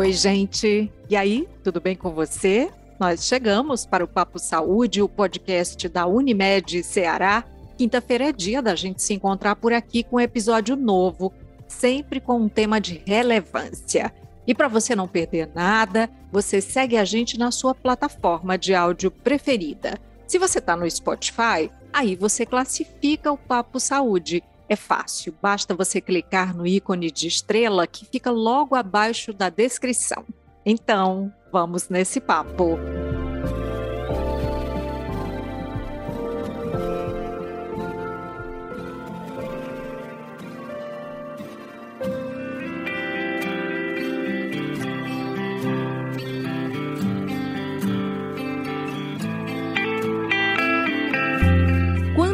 Oi, gente. E aí, tudo bem com você? Nós chegamos para o Papo Saúde, o podcast da Unimed Ceará. Quinta-feira é dia da gente se encontrar por aqui com um episódio novo, sempre com um tema de relevância. E para você não perder nada, você segue a gente na sua plataforma de áudio preferida. Se você está no Spotify, aí você classifica o Papo Saúde é fácil, basta você clicar no ícone de estrela que fica logo abaixo da descrição. Então, vamos nesse papo.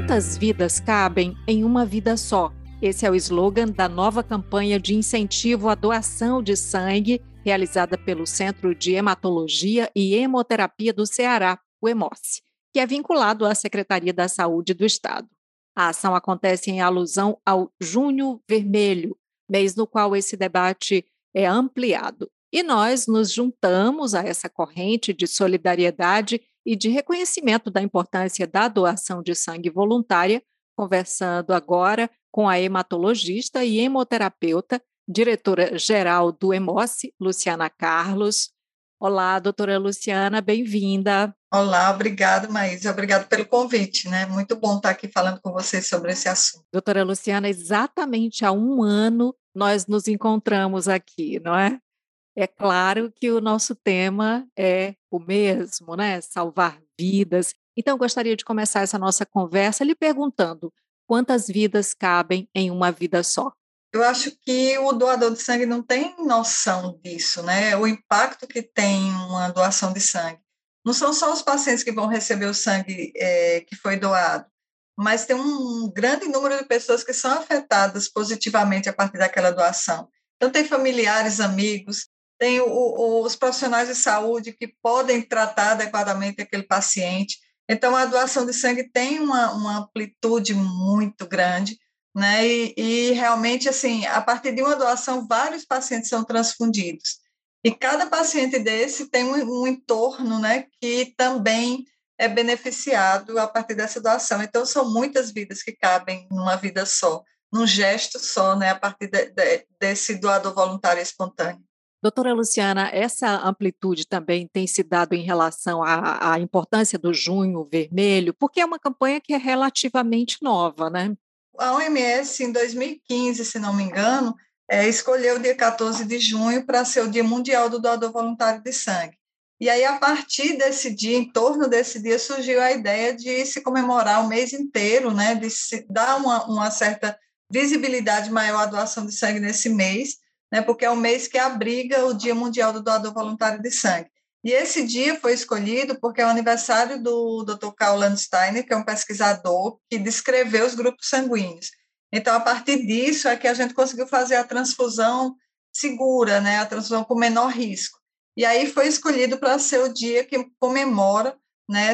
Quantas vidas cabem em uma vida só? Esse é o slogan da nova campanha de incentivo à doação de sangue realizada pelo Centro de Hematologia e Hemoterapia do Ceará, o EMOS, que é vinculado à Secretaria da Saúde do Estado. A ação acontece em alusão ao Junho Vermelho, mês no qual esse debate é ampliado. E nós nos juntamos a essa corrente de solidariedade e de reconhecimento da importância da doação de sangue voluntária, conversando agora com a hematologista e hemoterapeuta, diretora-geral do EMOS, Luciana Carlos. Olá, doutora Luciana, bem-vinda. Olá, obrigada, Maísa. Obrigado pelo convite, né? Muito bom estar aqui falando com vocês sobre esse assunto. Doutora Luciana, exatamente há um ano nós nos encontramos aqui, não é? É claro que o nosso tema é o mesmo, né? Salvar vidas. Então, gostaria de começar essa nossa conversa lhe perguntando: quantas vidas cabem em uma vida só? Eu acho que o doador de sangue não tem noção disso, né? O impacto que tem uma doação de sangue. Não são só os pacientes que vão receber o sangue é, que foi doado, mas tem um grande número de pessoas que são afetadas positivamente a partir daquela doação. Então, tem familiares, amigos, tem o, os profissionais de saúde que podem tratar adequadamente aquele paciente. Então, a doação de sangue tem uma, uma amplitude muito grande, né? E, e, realmente, assim, a partir de uma doação, vários pacientes são transfundidos. E cada paciente desse tem um, um entorno, né, que também é beneficiado a partir dessa doação. Então, são muitas vidas que cabem numa vida só, num gesto só, né, a partir de, de, desse doador voluntário espontâneo. Doutora Luciana, essa amplitude também tem se dado em relação à, à, importância do junho vermelho, porque é uma campanha que é relativamente nova, né? A OMS, em 2015, se não me engano, é, escolheu o dia 14 de junho para ser o Dia Mundial do Doador Voluntário de Sangue. E aí, a partir desse dia, em torno desse dia, surgiu a ideia de se comemorar o mês inteiro, né, de dar uma, uma certa visibilidade maior à doação de sangue nesse mês, né, porque é o mês que abriga o Dia Mundial do Doador Voluntário de Sangue. E esse dia foi escolhido porque é o aniversário do Dr. Karl Landsteiner, que é um pesquisador que descreveu os grupos sanguíneos. Então, a partir disso é que a gente conseguiu fazer a transfusão segura, né, a transfusão com menor risco. E aí foi escolhido para ser o dia que comemora né,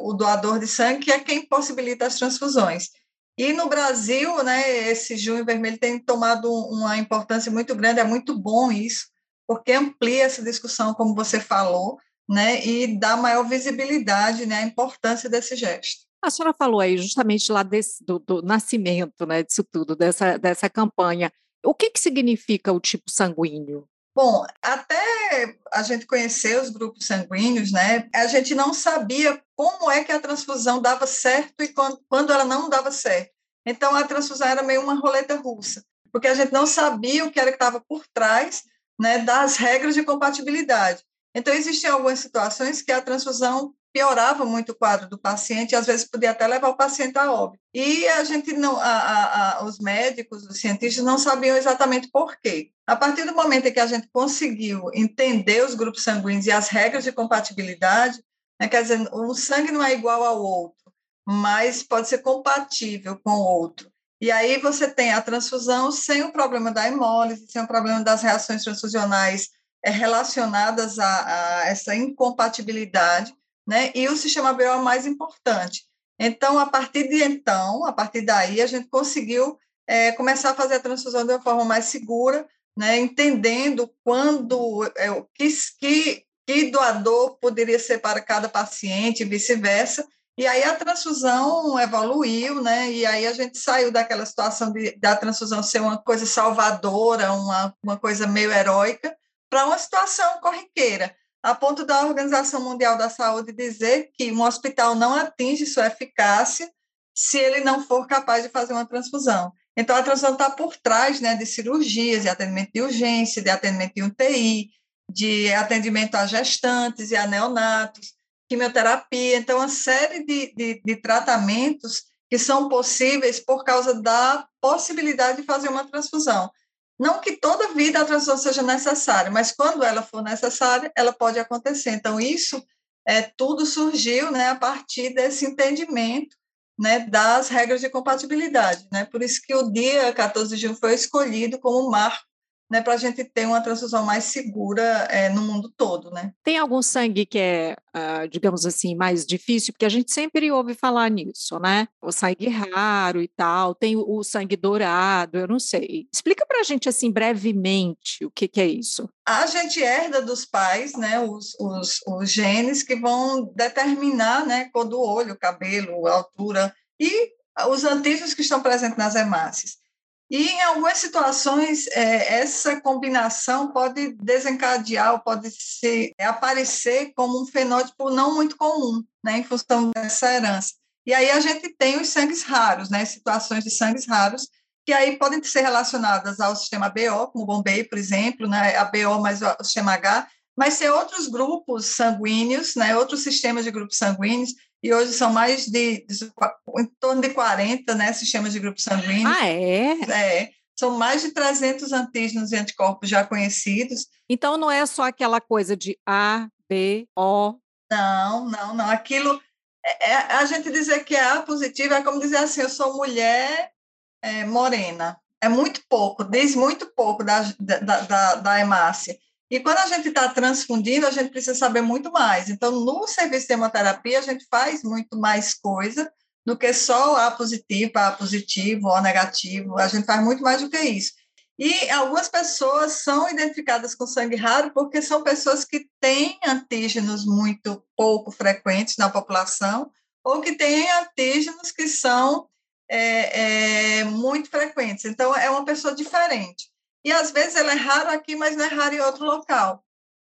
o doador de sangue, que é quem possibilita as transfusões. E no Brasil, né, esse junho vermelho tem tomado uma importância muito grande, é muito bom isso, porque amplia essa discussão, como você falou, né, e dá maior visibilidade né, à importância desse gesto. A senhora falou aí justamente lá desse, do, do, nascimento né, disso tudo, dessa, dessa campanha. O que, que significa o tipo sanguíneo? Bom, até a gente conhecer os grupos sanguíneos, né, a gente não sabia como é que a transfusão dava certo e quando, quando ela não dava certo. Então, a transfusão era meio uma roleta russa, porque a gente não sabia o que era que estava por trás né, das regras de compatibilidade. Então, existiam algumas situações que a transfusão piorava muito o quadro do paciente e às vezes podia até levar o paciente a óbito. E a gente não, a, a, a, os médicos, os cientistas não sabiam exatamente por quê. A partir do momento em que a gente conseguiu entender os grupos sanguíneos e as regras de compatibilidade, né, quer dizer, um sangue não é igual ao outro, mas pode ser compatível com o outro. E aí você tem a transfusão sem o problema da hemólise, sem o problema das reações transfusionais é, relacionadas a, a essa incompatibilidade, né? E o sistema B é o mais importante. Então, a partir de então, a partir daí, a gente conseguiu é, começar a fazer a transfusão de uma forma mais segura, né, entendendo quando é, que, que, que doador poderia ser para cada paciente e vice-versa. E aí a transfusão evoluiu, né? E aí a gente saiu daquela situação de, da transfusão ser uma coisa salvadora, uma, uma coisa meio heróica, para uma situação corriqueira, a ponto da Organização Mundial da Saúde dizer que um hospital não atinge sua eficácia se ele não for capaz de fazer uma transfusão. Então, a transfusão está por trás né, de cirurgias, de atendimento de urgência, de atendimento de UTI, de atendimento a gestantes e a neonatos, quimioterapia. Então, uma série de, de, de tratamentos que são possíveis por causa da possibilidade de fazer uma transfusão. Não que toda vida a transfusão seja necessária, mas quando ela for necessária, ela pode acontecer. Então, isso é, tudo surgiu né, a partir desse entendimento né, das regras de compatibilidade. Né? Por isso que o dia 14 de junho foi escolhido como marco né, para a gente ter uma transfusão mais segura é, no mundo todo, né? Tem algum sangue que é, uh, digamos assim, mais difícil? Porque a gente sempre ouve falar nisso, né? O sangue raro e tal, tem o, o sangue dourado, eu não sei. Explica para a gente, assim, brevemente, o que, que, é isso. A gente herda dos pais, né, os, os, os genes que vão determinar, né, cor do olho, cabelo, altura e os antígenos que estão presentes nas hemácias. E em algumas situações, é, essa combinação pode desencadear ou pode se, é, aparecer como um fenótipo não muito comum, né, em função dessa herança. E aí a gente tem os sangues raros, né, situações de sangues raros, que aí podem ser relacionadas ao sistema BO, como o Bombay, por exemplo, né, a BO mais o sistema H, mas ser outros grupos sanguíneos, né, outros sistemas de grupos sanguíneos, e hoje são mais de, de em torno de 40 né, sistemas de grupos sanguíneos. Ah, é? É. São mais de 300 antígenos e anticorpos já conhecidos. Então, não é só aquela coisa de A, B, O. Não, não, não. Aquilo. É, é, a gente dizer que é A positivo é como dizer assim: eu sou mulher é, morena. É muito pouco, diz muito pouco da, da, da, da hemácia. E quando a gente está transfundindo, a gente precisa saber muito mais. Então, no serviço de hemoterapia, a gente faz muito mais coisa do que só A positivo, A positivo, O negativo. A gente faz muito mais do que isso. E algumas pessoas são identificadas com sangue raro porque são pessoas que têm antígenos muito pouco frequentes na população ou que têm antígenos que são é, é, muito frequentes. Então, é uma pessoa diferente. E às vezes ele é raro aqui, mas não é raro em outro local.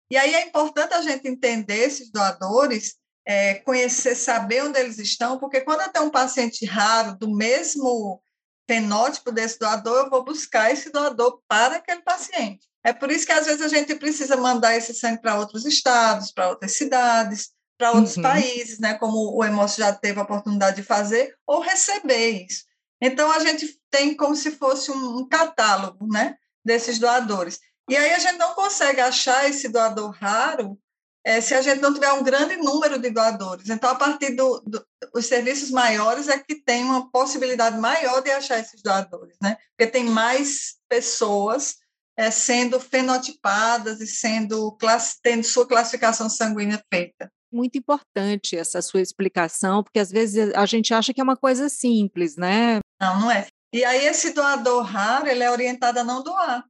E aí é importante a gente entender esses doadores, é, conhecer, saber onde eles estão, porque quando eu tenho um paciente raro do mesmo fenótipo desse doador, eu vou buscar esse doador para aquele paciente. É por isso que às vezes a gente precisa mandar esse sangue para outros estados, para outras cidades, para outros uhum. países, né, como o Emoço já teve a oportunidade de fazer, ou receber isso. Então a gente tem como se fosse um catálogo, né? Desses doadores. E aí a gente não consegue achar esse doador raro é, se a gente não tiver um grande número de doadores. Então, a partir dos do, do, serviços maiores é que tem uma possibilidade maior de achar esses doadores, né? Porque tem mais pessoas é, sendo fenotipadas e sendo tendo sua classificação sanguínea feita. Muito importante essa sua explicação, porque às vezes a gente acha que é uma coisa simples, né? Não, não é. E aí esse doador raro, ele é orientado a não doar,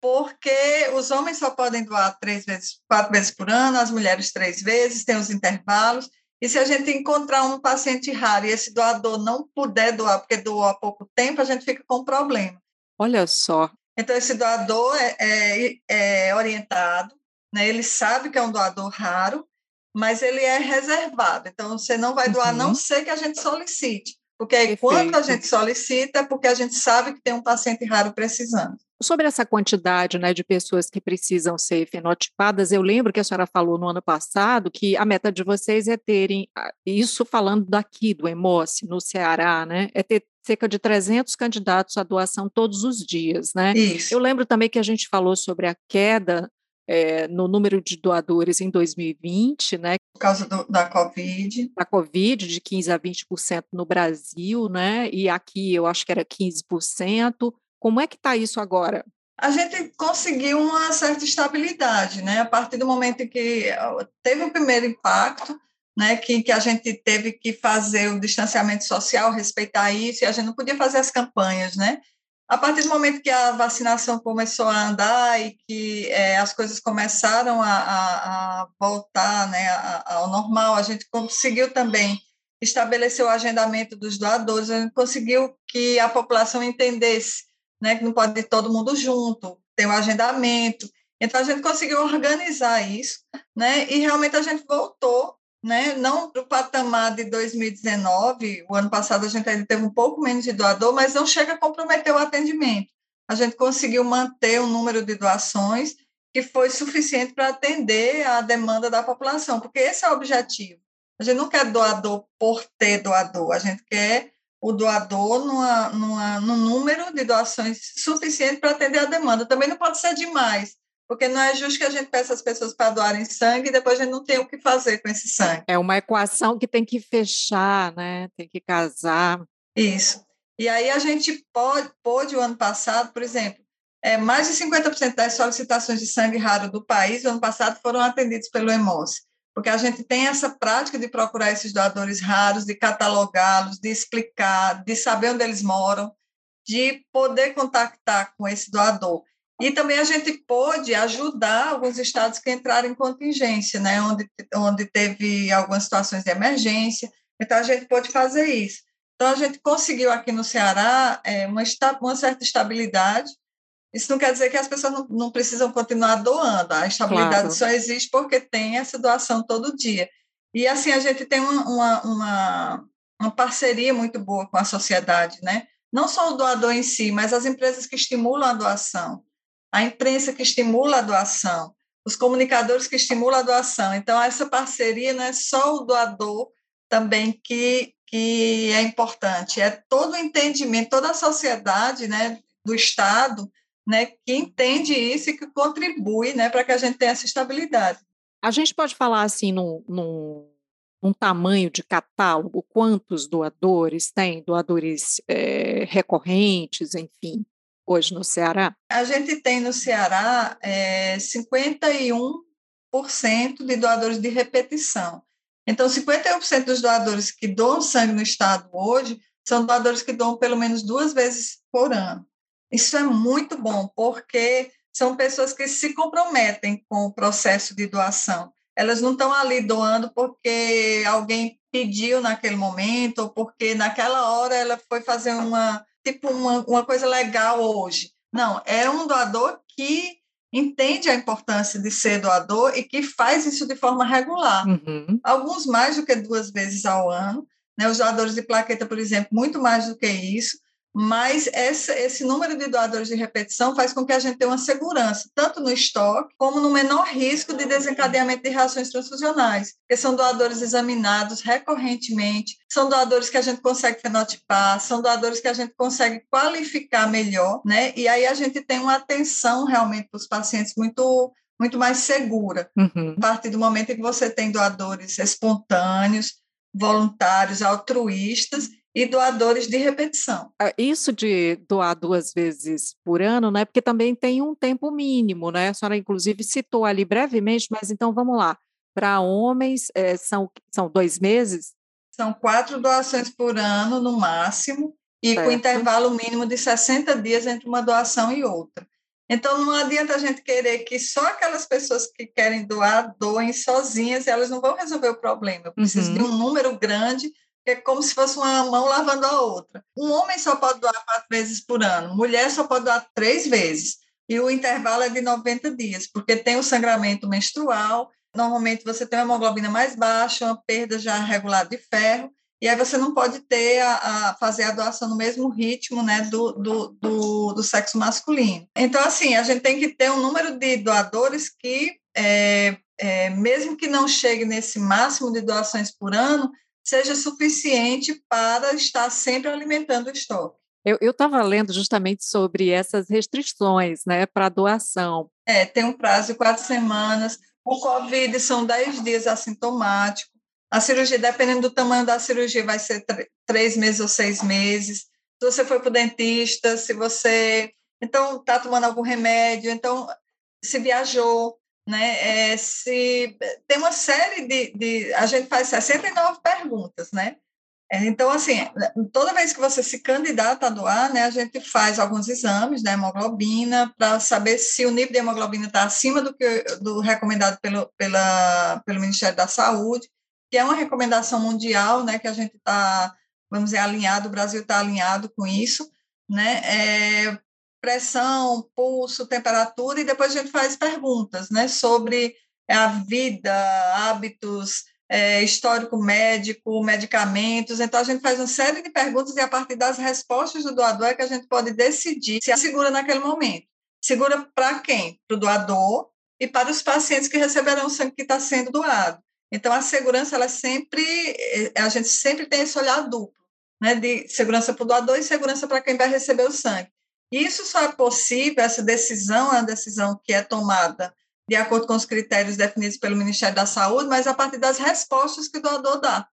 porque os homens só podem doar três vezes, quatro vezes por ano, as mulheres três vezes, tem os intervalos. E se a gente encontrar um paciente raro e esse doador não puder doar, porque doou há pouco tempo, a gente fica com problema. Olha só. Então, esse doador é, é, é orientado, né? ele sabe que é um doador raro, mas ele é reservado. Então, você não vai doar, uhum. não ser que a gente solicite. Porque aí, quando a gente solicita, é porque a gente sabe que tem um paciente raro precisando. Sobre essa quantidade né, de pessoas que precisam ser fenotipadas, eu lembro que a senhora falou no ano passado que a meta de vocês é terem, isso falando daqui do EMOSE, no Ceará, né, é ter cerca de 300 candidatos à doação todos os dias, né? Isso. Eu lembro também que a gente falou sobre a queda é, no número de doadores em 2020, né? Por causa do, da Covid. Da Covid, de 15% a 20% no Brasil, né? E aqui eu acho que era 15%. Como é que está isso agora? A gente conseguiu uma certa estabilidade, né? A partir do momento em que teve o primeiro impacto, né, que, que a gente teve que fazer o distanciamento social, respeitar isso, e a gente não podia fazer as campanhas, né? A partir do momento que a vacinação começou a andar e que é, as coisas começaram a, a, a voltar né, ao normal, a gente conseguiu também estabelecer o agendamento dos doadores, a gente conseguiu que a população entendesse né, que não pode ir todo mundo junto, tem o agendamento. Então, a gente conseguiu organizar isso, né, e realmente a gente voltou né? não para o patamar de 2019, o ano passado a gente ainda teve um pouco menos de doador, mas não chega a comprometer o atendimento. A gente conseguiu manter o número de doações que foi suficiente para atender a demanda da população, porque esse é o objetivo. A gente não quer doador por ter doador, a gente quer o doador numa, numa, num número de doações suficiente para atender a demanda. Também não pode ser demais, porque não é justo que a gente peça as pessoas para doarem sangue e depois a gente não tem o que fazer com esse sangue. É uma equação que tem que fechar, né? Tem que casar. Isso. E aí a gente pode, pôde, o ano passado, por exemplo, é, mais de 50% das solicitações de sangue raro do país, no ano passado, foram atendidos pelo EMOS, porque a gente tem essa prática de procurar esses doadores raros, de catalogá-los, de explicar, de saber onde eles moram, de poder contactar com esse doador. E também a gente pôde ajudar alguns estados que entraram em contingência, né, onde, onde teve algumas situações de emergência. Então, a gente pôde fazer isso. Então, a gente conseguiu aqui no Ceará é, uma, uma certa estabilidade. Isso não quer dizer que as pessoas não, não precisam continuar doando. A estabilidade claro. só existe porque tem essa doação todo dia. E, assim, a gente tem uma, uma, uma, uma parceria muito boa com a sociedade, né? Não só o doador em si, mas as empresas que estimulam a doação a imprensa que estimula a doação, os comunicadores que estimulam a doação. Então, essa parceria não é só o doador também que, que é importante, é todo o entendimento, toda a sociedade né, do Estado né, que entende isso e que contribui né, para que a gente tenha essa estabilidade. A gente pode falar assim num, num, num tamanho de catálogo, quantos doadores tem, doadores é, recorrentes, enfim hoje no Ceará? A gente tem no Ceará é, 51% de doadores de repetição. Então, 51% dos doadores que doam sangue no estado hoje são doadores que doam pelo menos duas vezes por ano. Isso é muito bom, porque são pessoas que se comprometem com o processo de doação. Elas não estão ali doando porque alguém pediu naquele momento, ou porque naquela hora ela foi fazer uma tipo uma, uma coisa legal hoje. Não, é um doador que entende a importância de ser doador e que faz isso de forma regular. Uhum. Alguns mais do que duas vezes ao ano. Né? Os doadores de plaqueta, por exemplo, muito mais do que isso mas esse, esse número de doadores de repetição faz com que a gente tenha uma segurança, tanto no estoque, como no menor risco de desencadeamento de reações transfusionais, que são doadores examinados recorrentemente, são doadores que a gente consegue fenotipar, são doadores que a gente consegue qualificar melhor, né? E aí a gente tem uma atenção realmente para os pacientes muito muito mais segura. Uhum. A partir do momento em que você tem doadores espontâneos, voluntários, altruístas, e doadores de repetição. Ah, isso de doar duas vezes por ano, né? Porque também tem um tempo mínimo, né? A senhora, inclusive, citou ali brevemente, mas então vamos lá. Para homens, é, são, são dois meses? São quatro doações por ano, no máximo, e certo. com intervalo mínimo de 60 dias entre uma doação e outra. Então, não adianta a gente querer que só aquelas pessoas que querem doar doem sozinhas, elas não vão resolver o problema. Eu preciso uhum. de um número grande é como se fosse uma mão lavando a outra. Um homem só pode doar quatro vezes por ano, mulher só pode doar três vezes, e o intervalo é de 90 dias, porque tem o sangramento menstrual, normalmente você tem uma hemoglobina mais baixa, uma perda já regular de ferro, e aí você não pode ter a, a fazer a doação no mesmo ritmo né, do, do, do, do, sexo masculino. Então, assim, a gente tem que ter um número de doadores que, é, é, mesmo que não chegue nesse máximo de doações por ano, seja suficiente para estar sempre alimentando o estoque. Eu estava lendo justamente sobre essas restrições né, para doação. É, tem um prazo de quatro semanas. O COVID são dez dias assintomático. A cirurgia, dependendo do tamanho da cirurgia, vai ser três meses ou seis meses. Se você foi para o dentista, se você então está tomando algum remédio, então se viajou, né? É, se tem uma série de, de, a gente faz 69 perguntas, né? É, então, assim, toda vez que você se candidata a doar, né, a gente faz alguns exames da hemoglobina para saber se o nível de hemoglobina está acima do que do recomendado pelo, pela, pelo Ministério da Saúde, que é uma recomendação mundial, né, que a gente está, vamos dizer, alinhado, o Brasil está alinhado com isso, né, é, pressão, pulso, temperatura, e depois a gente faz perguntas, né, sobre a vida, hábitos, é, histórico médico, medicamentos. Então, a gente faz uma série de perguntas e, a partir das respostas do doador, é que a gente pode decidir se segura naquele momento. Segura para quem? Para o doador e para os pacientes que receberão o sangue que está sendo doado. Então, a segurança, ela é sempre, é, a gente sempre tem esse olhar duplo, né, de segurança para o doador e segurança para quem vai receber o sangue. Isso só é possível, essa decisão é uma decisão que é tomada de acordo com os critérios definidos pelo Ministério da Saúde, mas a partir das respostas que o doador dá.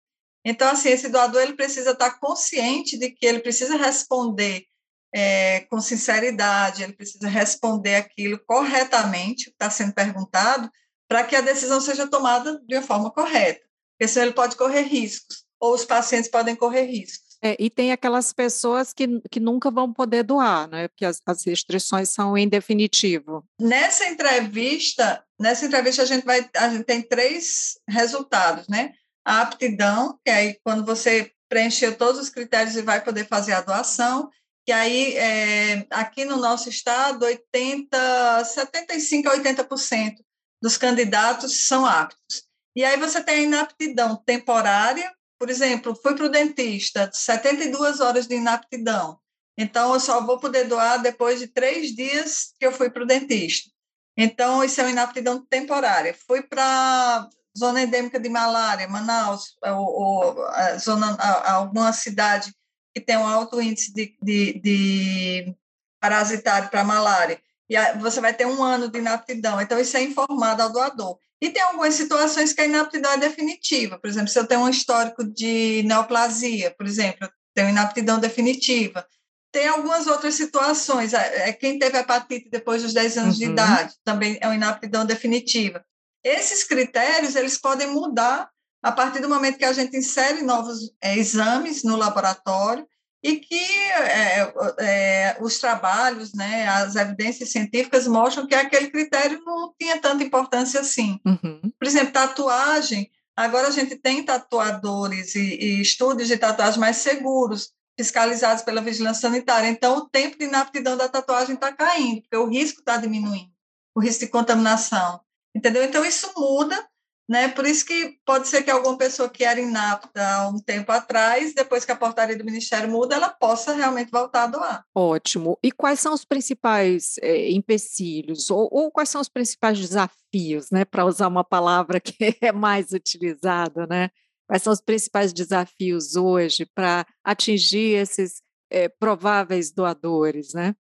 Então, assim, esse doador ele precisa estar consciente de que ele precisa responder é, com sinceridade, ele precisa responder aquilo corretamente, que está sendo perguntado, para que a decisão seja tomada de uma forma correta, porque senão ele pode correr riscos, ou os pacientes podem correr riscos. É, e tem aquelas pessoas que, que nunca vão poder doar, né? Porque as, as restrições são em definitivo. Nessa entrevista, nessa entrevista a gente vai, a gente tem três resultados, né? A aptidão, que aí quando você preencheu todos os critérios e vai poder fazer a doação, que aí é, aqui no nosso estado 80, 75 a 80% dos candidatos são aptos. E aí você tem a inaptidão temporária, por exemplo, fui para o dentista, 72 horas de inaptidão. Então, eu só vou poder doar depois de três dias que eu fui para o dentista. Então, isso é uma inaptidão temporária. Fui para zona endêmica de malária, Manaus, ou, ou a zona, a, alguma cidade que tem um alto índice de, de, de parasitário para malária. E você vai ter um ano de inaptidão. Então, isso é informado ao doador. E tem algumas situações que a inaptidão é definitiva. Por exemplo, se eu tenho um histórico de neoplasia, por exemplo, eu tenho inaptidão definitiva. Tem algumas outras situações. É, é quem teve hepatite depois dos 10 anos uhum. de idade também é uma inaptidão definitiva. Esses critérios eles podem mudar a partir do momento que a gente insere novos é, exames no laboratório e que é, é, os trabalhos, né, as evidências científicas mostram que aquele critério não tinha tanta importância assim. Uhum. Por exemplo, tatuagem, agora a gente tem tatuadores e, e estúdios de tatuagem mais seguros, fiscalizados pela vigilância sanitária. Então, o tempo de inaptidão da tatuagem está caindo, porque o risco está diminuindo, o risco de contaminação. Entendeu? Então, isso muda né? Por isso que pode ser que alguma pessoa que era inapta há um tempo atrás, depois que a portaria do Ministério muda, ela possa realmente voltar a doar. Ótimo. E quais são os principais é, empecilhos, ou, ou, quais são os principais desafios, né? Para usar uma palavra que é mais utilizada, né? Quais são os principais desafios hoje para atingir esses é, prováveis doadores, né?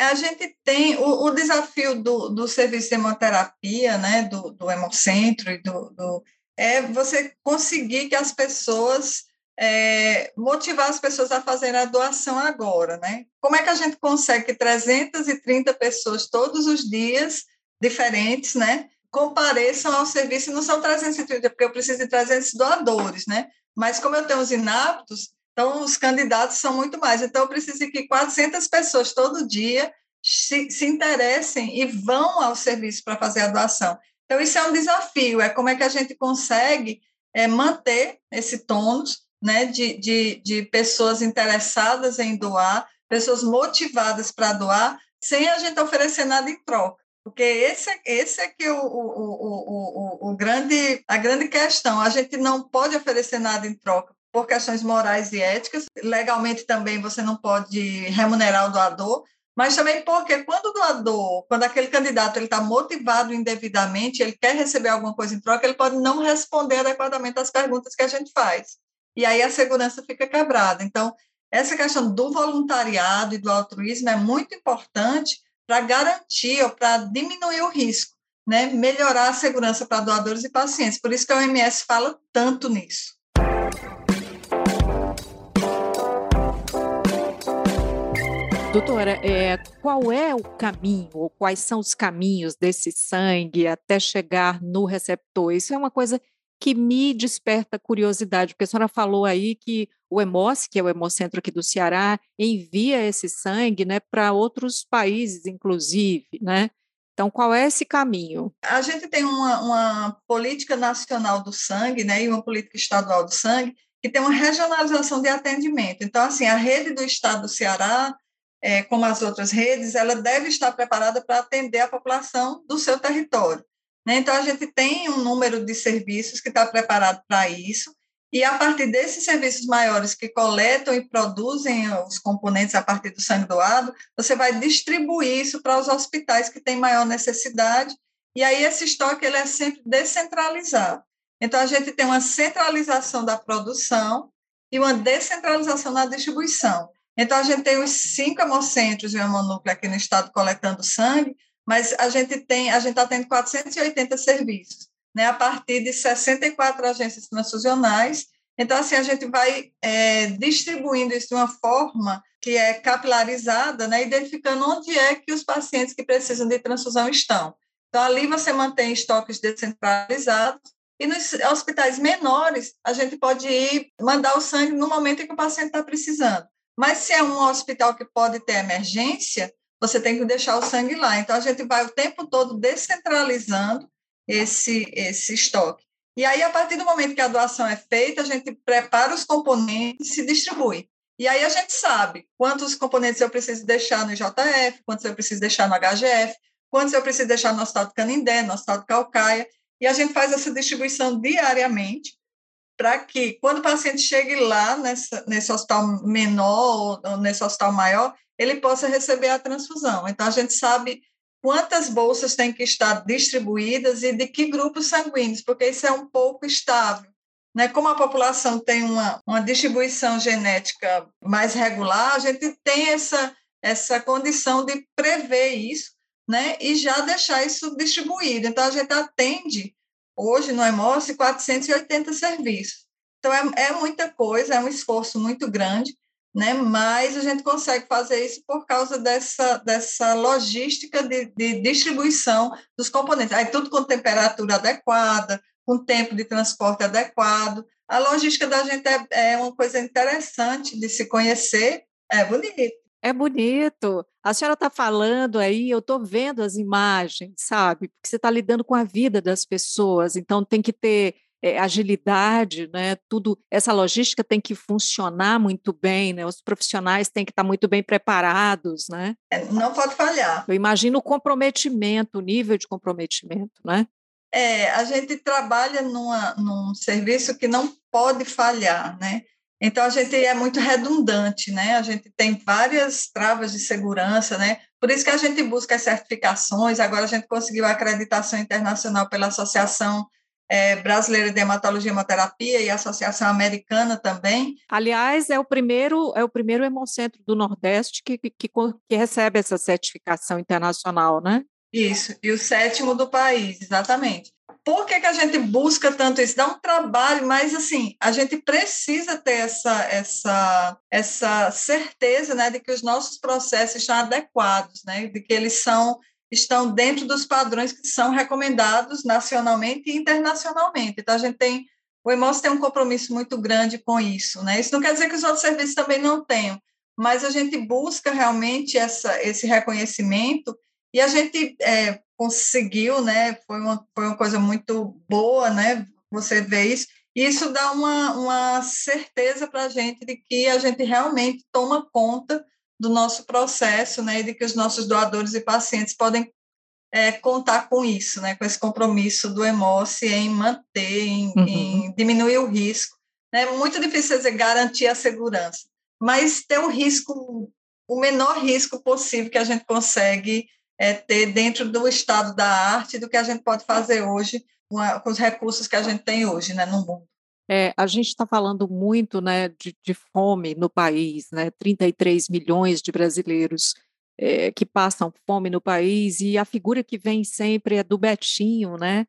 A gente tem o, o desafio do, do serviço de hemoterapia, né, do, do hemocentro e do, do é você conseguir que as pessoas é, motivar as pessoas a fazerem a doação agora, né? Como é que a gente consegue que 330 pessoas todos os dias diferentes, né, compareçam ao serviço? Não são 330, porque eu preciso de 300 doadores, né? Mas como eu tenho os inaptos, então, os candidatos são muito mais. Então, eu preciso que 400 pessoas todo dia se, se interessem e vão ao serviço para fazer a doação. Então, isso é um desafio, é como é que a gente consegue é, manter esse tônus né, de, de, de pessoas interessadas em doar, pessoas motivadas para doar, sem a gente oferecer nada em troca. Porque esse, é, esse é que o, o, o, o, o grande, a grande questão. A gente não pode oferecer nada em troca por questões morais e éticas. Legalmente também você não pode remunerar o doador, mas também porque quando o doador, quando aquele candidato ele está motivado indevidamente, ele quer receber alguma coisa em troca, ele pode não responder adequadamente às perguntas que a gente faz. E aí a segurança fica quebrada. Então, essa questão do voluntariado e do altruísmo é muito importante para garantir ou para diminuir o risco, né? melhorar a segurança para doadores e pacientes. Por isso que a OMS fala tanto nisso. Doutora, é, qual é o caminho, ou quais são os caminhos desse sangue até chegar no receptor? Isso é uma coisa que me desperta curiosidade, porque a senhora falou aí que o Hemos, que é o Hemocentro aqui do Ceará, envia esse sangue né, para outros países, inclusive, né? Então, qual é esse caminho? A gente tem uma, uma política nacional do sangue, né, e uma política estadual do sangue, que tem uma regionalização de atendimento. Então, assim, a rede do Estado do Ceará, é, como as outras redes, ela deve estar preparada para atender a população do seu território. Né? Então, a gente tem um número de serviços que está preparado para isso, e a partir desses serviços maiores que coletam e produzem os componentes a partir do sangue doado, você vai distribuir isso para os hospitais que têm maior necessidade, e aí esse estoque ele é sempre descentralizado. Então, a gente tem uma centralização da produção e uma descentralização na distribuição. Então, a gente tem os cinco hemocentros e o hemonúcleo aqui no estado coletando sangue, mas a gente tem, a gente está tendo 480 serviços, né, a partir de 64 agências transfusionais. Então, assim, a gente vai é, distribuindo isso de uma forma que é capilarizada, né, identificando onde é que os pacientes que precisam de transfusão estão. Então, ali você mantém estoques descentralizados, e nos hospitais menores, a gente pode ir mandar o sangue no momento em que o paciente está precisando. Mas se é um hospital que pode ter emergência, você tem que deixar o sangue lá. Então, a gente vai o tempo todo descentralizando esse, esse estoque. E aí, a partir do momento que a doação é feita, a gente prepara os componentes e se distribui. E aí a gente sabe quantos componentes eu preciso deixar no JF, quantos eu preciso deixar no HGF, quantos eu preciso deixar no Hospital de Canindé, no Hospital de Calcaia, e a gente faz essa distribuição diariamente para que, quando o paciente chegue lá, nessa, nesse hospital menor ou nesse hospital maior, ele possa receber a transfusão. Então, a gente sabe quantas bolsas têm que estar distribuídas e de que grupos sanguíneos, porque isso é um pouco estável. Né? Como a população tem uma, uma distribuição genética mais regular, a gente tem essa, essa condição de prever isso né, e já deixar isso distribuído. Então, a gente atende, hoje, no EMOS, 480 serviços. Então, é, é muita coisa, é um esforço muito grande, né, mas a gente consegue fazer isso por causa dessa, dessa logística de, de distribuição dos componentes. Aí, tudo com temperatura adequada, com tempo de transporte adequado. A logística da gente é, é uma coisa interessante de se conhecer, é bonito. É bonito. A senhora está falando aí, eu estou vendo as imagens, sabe? Porque você está lidando com a vida das pessoas, então tem que ter é, agilidade, né? Tudo, essa logística tem que funcionar muito bem, né? Os profissionais têm que estar muito bem preparados, né? É, não pode falhar. Eu imagino o comprometimento, o nível de comprometimento, né? É, a gente trabalha numa, num serviço que não pode falhar, né? Então, a gente é muito redundante, né? A gente tem várias travas de segurança, né? Por isso que a gente busca as certificações. Agora, a gente conseguiu a acreditação internacional pela Associação é, Brasileira de Hematologia e Hemoterapia e a Associação Americana também. Aliás, é o primeiro é o primeiro hemocentro do Nordeste que, que, que recebe essa certificação internacional, né? Isso, e o sétimo do país, exatamente por que, que a gente busca tanto isso? Dá um trabalho, mas assim, a gente precisa ter essa, essa, essa certeza né, de que os nossos processos estão adequados, né, de que eles são estão dentro dos padrões que são recomendados nacionalmente e internacionalmente. Então, a gente tem, o EMOS tem um compromisso muito grande com isso. Né? Isso não quer dizer que os outros serviços também não tenham, mas a gente busca realmente essa, esse reconhecimento e a gente é, conseguiu, né? Foi uma, foi uma coisa muito boa, né? Você vê isso. E isso dá uma, uma certeza para a gente de que a gente realmente toma conta do nosso processo, né? E de que os nossos doadores e pacientes podem é, contar com isso, né? Com esse compromisso do EMOS em manter, em, uhum. em diminuir o risco. É muito difícil dizer garantir a segurança, mas ter o risco, o menor risco possível que a gente consegue é, ter dentro do estado da arte do que a gente pode fazer hoje com, a, com os recursos que a gente tem hoje né, no mundo. É, a gente está falando muito né, de, de, fome no país, né, 33 milhões de brasileiros é, que passam fome no país, e a figura que vem sempre é do Betinho, né,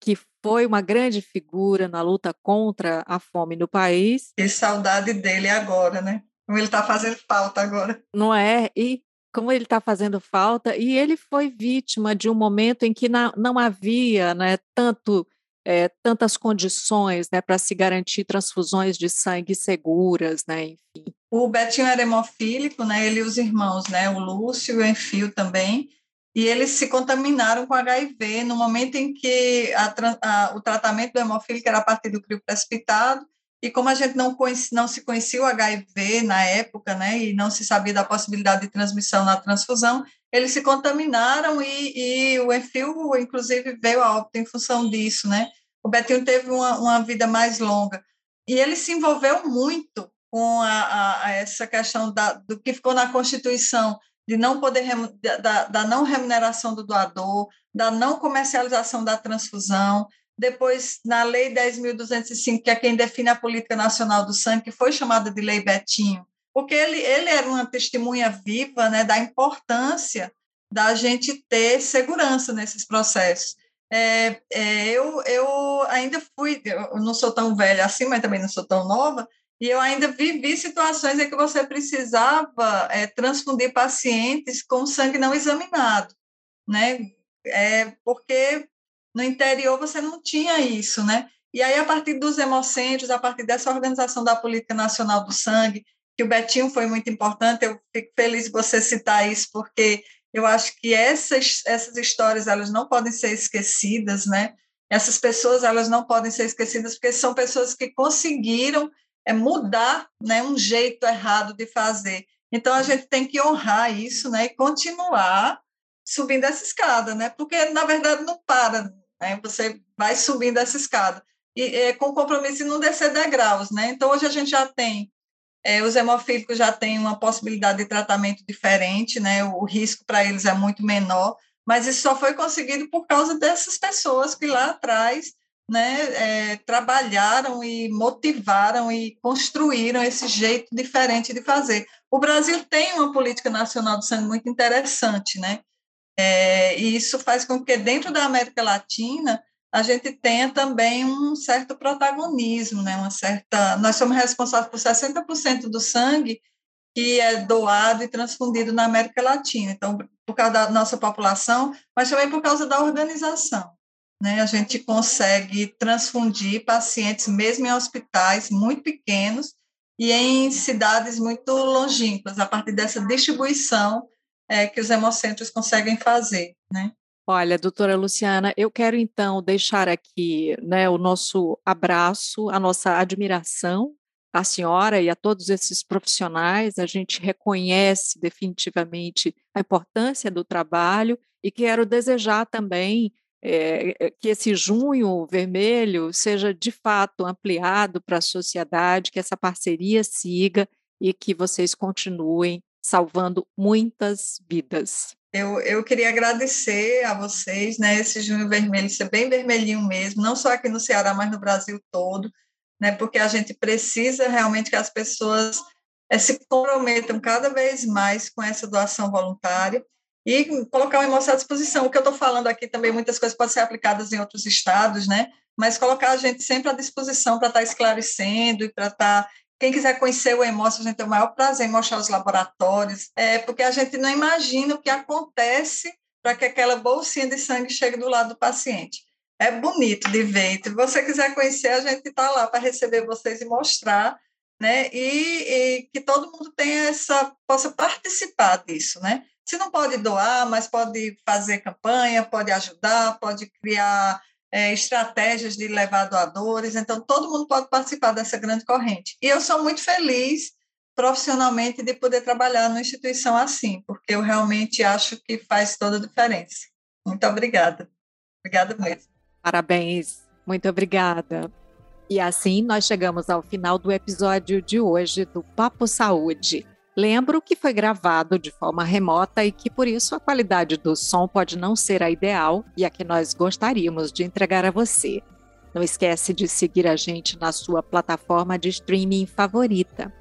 que foi uma grande figura na luta contra a fome no país. Que saudade dele agora, né? Como ele está fazendo falta agora. Não é? E como ele está fazendo falta, e ele foi vítima de um momento em que não, não havia né, tanto é, tantas condições né, para se garantir transfusões de sangue seguras, né, enfim. O Betinho era hemofílico, né, ele e os irmãos, né, o Lúcio e o Enfio também, e eles se contaminaram com HIV no momento em que a, a, o tratamento do hemofílico era a partir do crio precipitado, e como a gente não, conhece, não se conhecia o HIV na época, né, e não se sabia da possibilidade de transmissão na transfusão, eles se contaminaram e, e o Enfio, inclusive, veio a óbito em função disso, né? O Betinho teve uma, uma vida mais longa. E ele se envolveu muito com a, a, essa questão da, do que ficou na Constituição, de não poder da, da não remuneração do doador, da não comercialização da transfusão, depois na Lei 10.205, que é quem define a política nacional do sangue, que foi chamada de Lei Betinho, porque ele, ele era uma testemunha viva né, da importância da gente ter segurança nesses processos. É, é, eu, eu ainda fui, eu não sou tão velha assim, mas também não sou tão nova, e eu ainda vivi situações em que você precisava é, transfundir pacientes com sangue não examinado, né? É, porque no interior você não tinha isso, né? E aí, a partir dos hemocentros, a partir dessa organização da Política Nacional do Sangue, que o Betinho foi muito importante, eu fico feliz de você citar isso, porque eu acho que essas, essas histórias elas não podem ser esquecidas, né? Essas pessoas elas não podem ser esquecidas porque são pessoas que conseguiram é, mudar né, um jeito errado de fazer. Então a gente tem que honrar isso, né? E continuar subindo essa escada, né? Porque na verdade não para, né? Você vai subindo essa escada e é, com compromisso de não descer degraus, né? Então hoje a gente já tem é, os hemofílicos já têm uma possibilidade de tratamento diferente, né? O risco para eles é muito menor, mas isso só foi conseguido por causa dessas pessoas que lá atrás né, é, trabalharam e motivaram e construíram esse jeito diferente de fazer. O Brasil tem uma política nacional do sangue muito interessante, né? É, e isso faz com que dentro da América Latina a gente tenha também um certo protagonismo, né? Uma certa, nós somos responsáveis por 60% do sangue que é doado e transfundido na América Latina. Então, por causa da nossa população, mas também por causa da organização. Né? A gente consegue transfundir pacientes, mesmo em hospitais muito pequenos e em cidades muito longínquas, a partir dessa distribuição é, que os hemocentros conseguem fazer. Né? Olha, doutora Luciana, eu quero então deixar aqui né, o nosso abraço, a nossa admiração à senhora e a todos esses profissionais. A gente reconhece definitivamente a importância do trabalho e quero desejar também é, que esse junho vermelho seja de fato ampliado para a sociedade, que essa parceria siga e que vocês continuem salvando muitas vidas. Eu, eu queria agradecer a vocês, né, esse junho vermelho ser bem vermelhinho mesmo, não só aqui no Ceará, mas no Brasil todo, né, porque a gente precisa realmente que as pessoas é, se comprometam cada vez mais com essa doação voluntária e colocar o emoção à disposição. O que eu estou falando aqui também, muitas coisas podem ser aplicadas em outros estados, né, mas colocar a gente sempre à disposição para estar tá esclarecendo e para estar tá quem quiser conhecer o Emócio, a gente tem o maior prazer em mostrar os laboratórios, é, porque a gente não imagina o que acontece para que aquela bolsinha de sangue chegue do lado do paciente. É bonito de ver. Se você quiser conhecer, a gente está lá para receber vocês e mostrar, né? E, e, que todo mundo tenha essa possa participar disso, né? Se não pode doar, mas pode fazer campanha, pode ajudar, pode criar é, estratégias de levar doadores, então todo mundo pode participar dessa grande corrente. E eu sou muito feliz profissionalmente de poder trabalhar numa instituição assim, porque eu realmente acho que faz toda a diferença. Muito obrigada. Obrigada mesmo. Parabéns. Muito obrigada. E assim nós chegamos ao final do episódio de hoje do Papo Saúde. Lembro que foi gravado de forma remota e que por isso a qualidade do som pode não ser a ideal e a que nós gostaríamos de entregar a você. Não esquece de seguir a gente na sua plataforma de streaming favorita.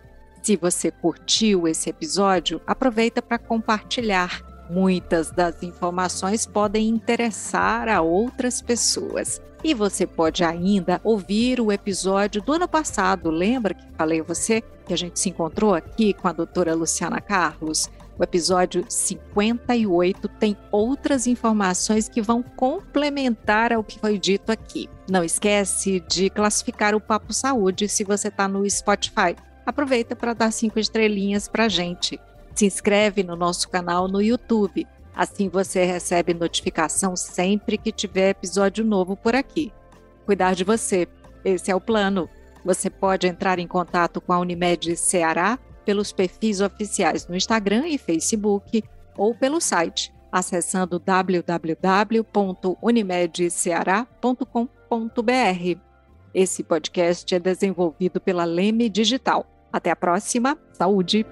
Se você curtiu esse episódio, aproveita para compartilhar. Muitas das informações podem interessar a outras pessoas. E você pode ainda ouvir o episódio do ano passado. Lembra que falei a você que a gente se encontrou aqui com a doutora Luciana Carlos? O episódio 58 tem outras informações que vão complementar ao que foi dito aqui. Não esquece de classificar o Papo Saúde se você está no Spotify. Aproveita para dar cinco estrelinhas para a gente. Se inscreve no nosso canal no YouTube. Assim você recebe notificação sempre que tiver episódio novo por aqui. Cuidar de você. Esse é o plano. Você pode entrar em contato com a Unimed Ceará pelos perfis oficiais no Instagram e Facebook ou pelo site, acessando www.unimedceará.com.br. Esse podcast é desenvolvido pela Leme Digital. Até a próxima. Saúde!